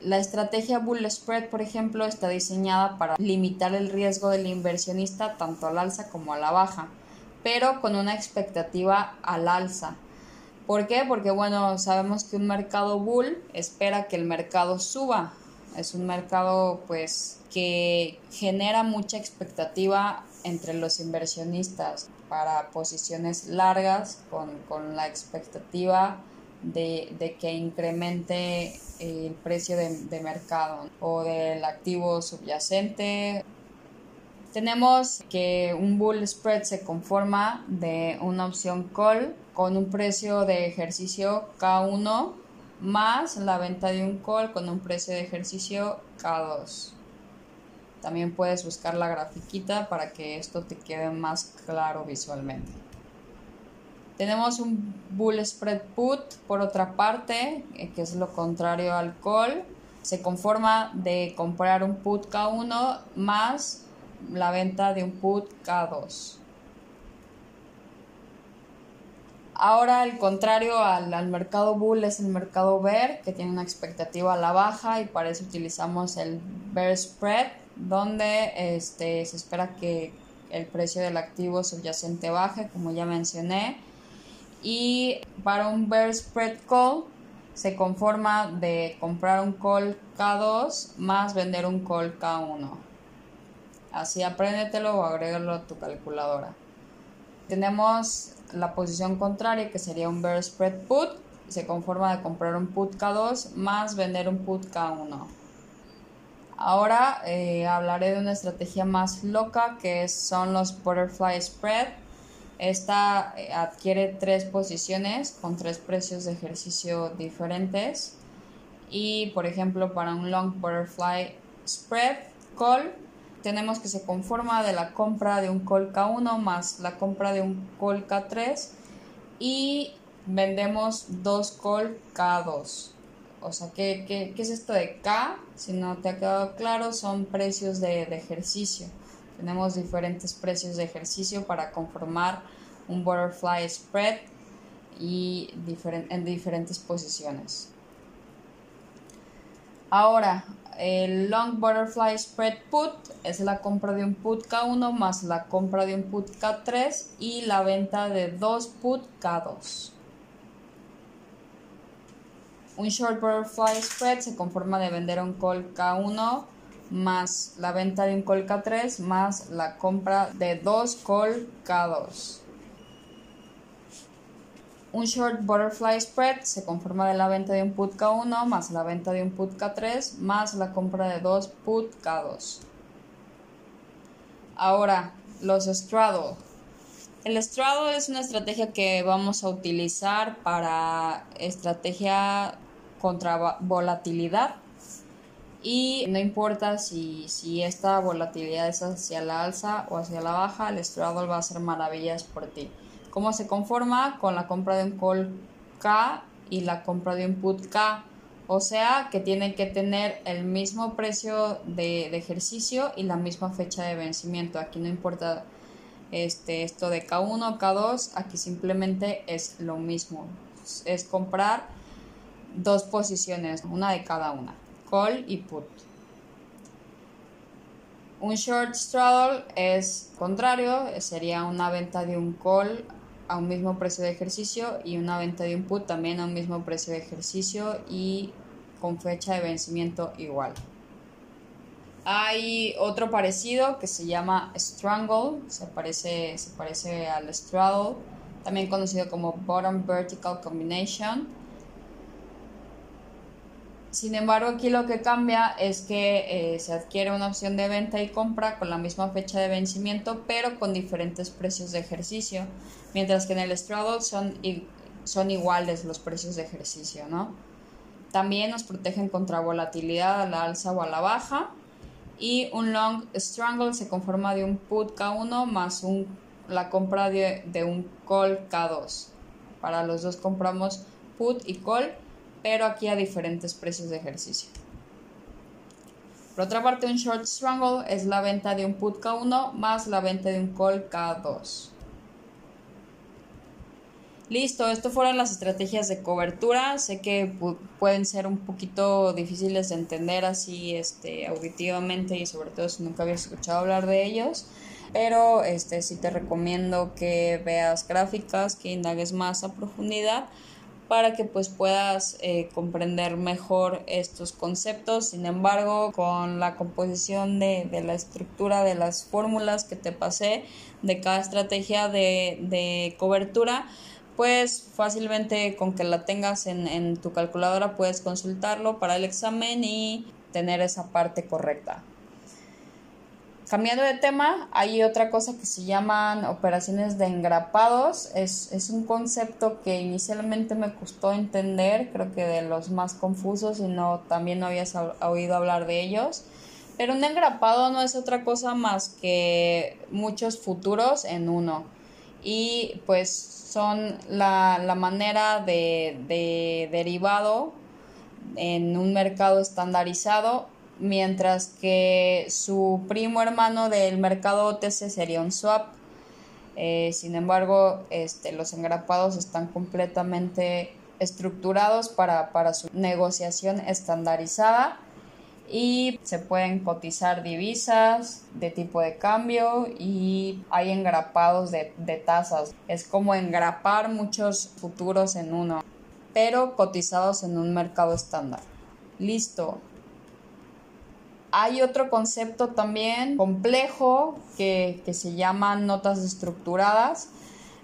La estrategia Bull Spread, por ejemplo, está diseñada para limitar el riesgo del inversionista tanto al alza como a la baja, pero con una expectativa al alza ¿Por qué? Porque bueno, sabemos que un mercado bull espera que el mercado suba. Es un mercado pues que genera mucha expectativa entre los inversionistas para posiciones largas con, la expectativa de, que incremente el precio de, de mercado o del activo subyacente tenemos que un bull spread se conforma de una opción call con un precio de ejercicio K1 más la venta de un call con un precio de ejercicio K2. También puedes buscar la grafiquita para que esto te quede más claro visualmente. Tenemos un bull spread put por otra parte, eh, que es lo contrario al call. Se conforma de comprar un put K1 más la venta de un put K2. Ahora el contrario al, mercado bull es el mercado bear que tiene una expectativa a la baja y para eso utilizamos el bear spread donde este, se espera que el precio del activo subyacente baje como ya mencioné y para un bear spread call se conforma de comprar un call K2 más vender un call K1 Así apréndetelo o agrégalo a tu calculadora. Tenemos la posición contraria que sería un bear spread put. Se conforma de comprar un put K2 más vender un put K1. Ahora eh, hablaré de una estrategia más loca que son los butterfly spread. Esta eh, adquiere tres posiciones con tres precios de ejercicio diferentes. Y por ejemplo para un long butterfly spread call tenemos que se conforma de la compra de un call K1 más la compra de un call K3 y vendemos dos call K2. O sea, ¿qué, qué, qué es esto de K? Si no te ha quedado claro, son precios de, de ejercicio. Tenemos diferentes precios de ejercicio para conformar un butterfly spread y en diferentes posiciones. Ahora, el long butterfly spread put es la compra de un put K1 más la compra de un put K3 y la venta de dos put K2. Un short butterfly spread se conforma de vender un call K1 más la venta de un call K3 más la compra de dos call K2. Un short butterfly spread se conforma de la venta de un put K1 más la venta de un put K3 más la compra de dos put K2. Ahora, los straddle. El straddle es una estrategia que vamos a utilizar para estrategia contra volatilidad y no importa si, si esta volatilidad es hacia la alza o hacia la baja, el straddle va a hacer maravillas por ti. ¿Cómo se conforma? Con la compra de un call K y la compra de un put K. O sea que tiene que tener el mismo precio de, ejercicio y la misma fecha de vencimiento. Aquí no importa este, esto de K1, K2, aquí simplemente es lo mismo. Es comprar dos posiciones, una de cada una, call y put. Un short straddle es contrario, sería una venta de un call a un mismo precio de ejercicio y una venta de un put también a un mismo precio de ejercicio y con fecha de vencimiento igual. Hay otro parecido que se llama Strangle, se parece, se parece al straddle, también conocido como Bottom Vertical Combination sin embargo, aquí lo que cambia es que eh, se adquiere una opción de venta y compra con la misma fecha de vencimiento, pero con diferentes precios de ejercicio, mientras que en el straddle son, iguales los precios de ejercicio, ¿no? También nos protegen contra volatilidad a la alza o a la baja. Y un long strangle se conforma de un put K1 más un, la compra de, de un call K2. Para los dos compramos put y call pero aquí a diferentes precios de ejercicio. Por otra parte, un short strangle es la venta de un put K1 más la venta de un call K2. Listo, esto fueron las estrategias de cobertura. Sé que pueden ser un poquito difíciles de entender así este, auditivamente y sobre todo si nunca habías escuchado hablar de ellos. Pero este, sí te recomiendo que veas gráficas, que indagues más a profundidad para que pues puedas eh, comprender mejor estos conceptos. Sin embargo, con la composición de, la estructura de las fórmulas que te pasé de cada estrategia de, cobertura, pues fácilmente con que la tengas en, en tu calculadora puedes consultarlo para el examen y tener esa parte correcta. Cambiando de tema, hay otra cosa que se llaman operaciones de engrapados. Es, es, un concepto que inicialmente me costó entender, creo que de los más confusos y no, también no habías oído hablar de ellos. Pero un engrapado no es otra cosa más que muchos futuros en uno. Y pues son la, la manera de, de derivado en un mercado estandarizado mientras que su primo hermano del mercado OTC sería un swap. Eh, sin embargo, este, los engrapados están completamente estructurados para, su negociación estandarizada y se pueden cotizar divisas de tipo de cambio y hay engrapados de, de tasas. Es como engrapar muchos futuros en uno, pero cotizados en un mercado estándar. Listo, hay otro concepto también complejo que, se llama notas estructuradas.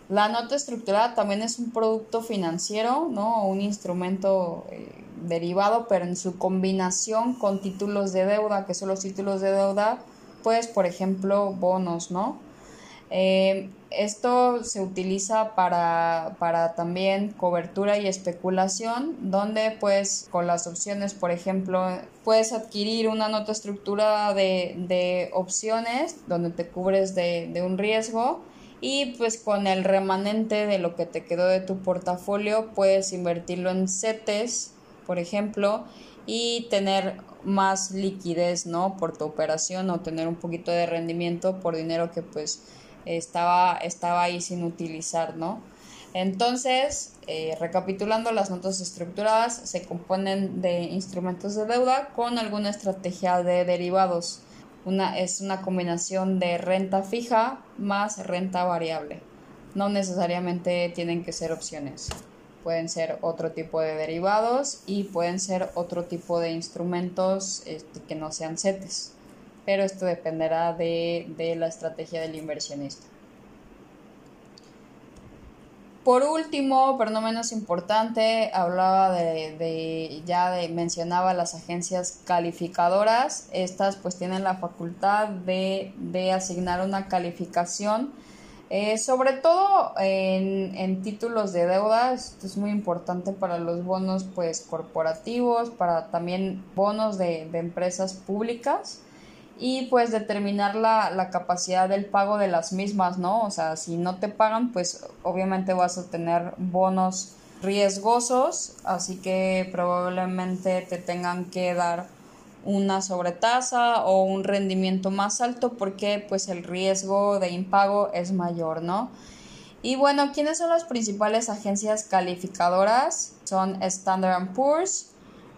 La nota estructurada también es un producto financiero, ¿no? Un instrumento eh, derivado, pero en su combinación con títulos de deuda, que son los títulos de deuda, pues, por ejemplo, bonos, ¿no? Eh, esto se utiliza para, para, también cobertura y especulación, donde pues con las opciones, por ejemplo, puedes adquirir una nota estructurada de, de opciones donde te cubres de, de, un riesgo y pues con el remanente de lo que te quedó de tu portafolio puedes invertirlo en CETES, por ejemplo, y tener más liquidez, ¿no? Por tu operación o tener un poquito de rendimiento por dinero que pues estaba, estaba ahí sin utilizar, ¿no? Entonces, eh, recapitulando, las notas estructuradas se componen de instrumentos de deuda con alguna estrategia de derivados. Una, es una combinación de renta fija más renta variable. No necesariamente tienen que ser opciones. Pueden ser otro tipo de derivados y pueden ser otro tipo de instrumentos este, que no sean CETES pero esto dependerá de, la estrategia del inversionista. Por último, pero no menos importante, hablaba de, ya de, mencionaba las agencias calificadoras. Estas pues tienen la facultad de, asignar una calificación, eh, sobre todo en, títulos de deuda. Esto es muy importante para los bonos pues corporativos, para también bonos de, de empresas públicas y pues determinar la, la, capacidad del pago de las mismas, ¿no? O sea, si no te pagan, pues obviamente vas a tener bonos riesgosos, así que probablemente te tengan que dar una sobretasa o un rendimiento más alto porque pues el riesgo de impago es mayor, ¿no? Y bueno, ¿quiénes son las principales agencias calificadoras? Son Standard Poor's,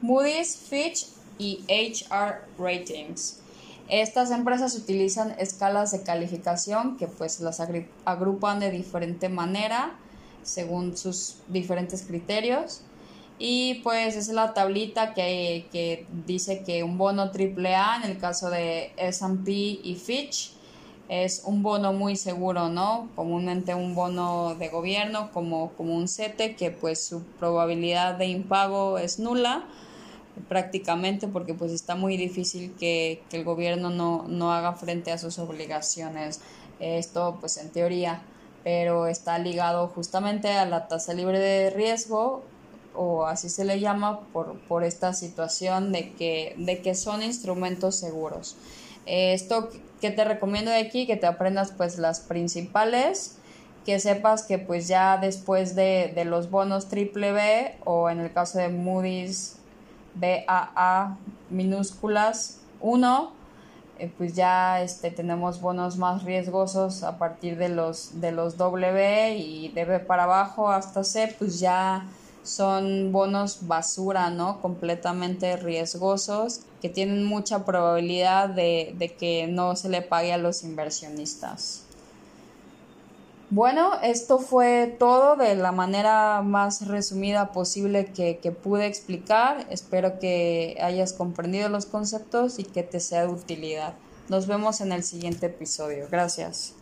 Moody's, Fitch y HR Ratings. Estas empresas utilizan escalas de calificación que pues las agrupan de diferente manera según sus diferentes criterios. Y pues es la tablita que, que dice que un bono AAA en el caso de SP y Fitch es un bono muy seguro, ¿no? Comúnmente un bono de gobierno como, como un CETE que pues su probabilidad de impago es nula prácticamente porque pues está muy difícil que, el gobierno no, no, haga frente a sus obligaciones. Esto pues en teoría, pero está ligado justamente a la tasa libre de riesgo o así se le llama por, por esta situación de que, de que son instrumentos seguros. Esto que te recomiendo de aquí, que te aprendas pues las principales, que sepas que pues ya después de, de los bonos triple B o en el caso de Moody's BAA minúsculas 1, eh, pues ya este, tenemos bonos más riesgosos a partir de los, de los W y de B para abajo hasta C, pues ya son bonos basura, ¿no? Completamente riesgosos que tienen mucha probabilidad de, de que no se le pague a los inversionistas. Bueno, esto fue todo de la manera más resumida posible que, que, pude explicar. Espero que hayas comprendido los conceptos y que te sea de utilidad. Nos vemos en el siguiente episodio. Gracias.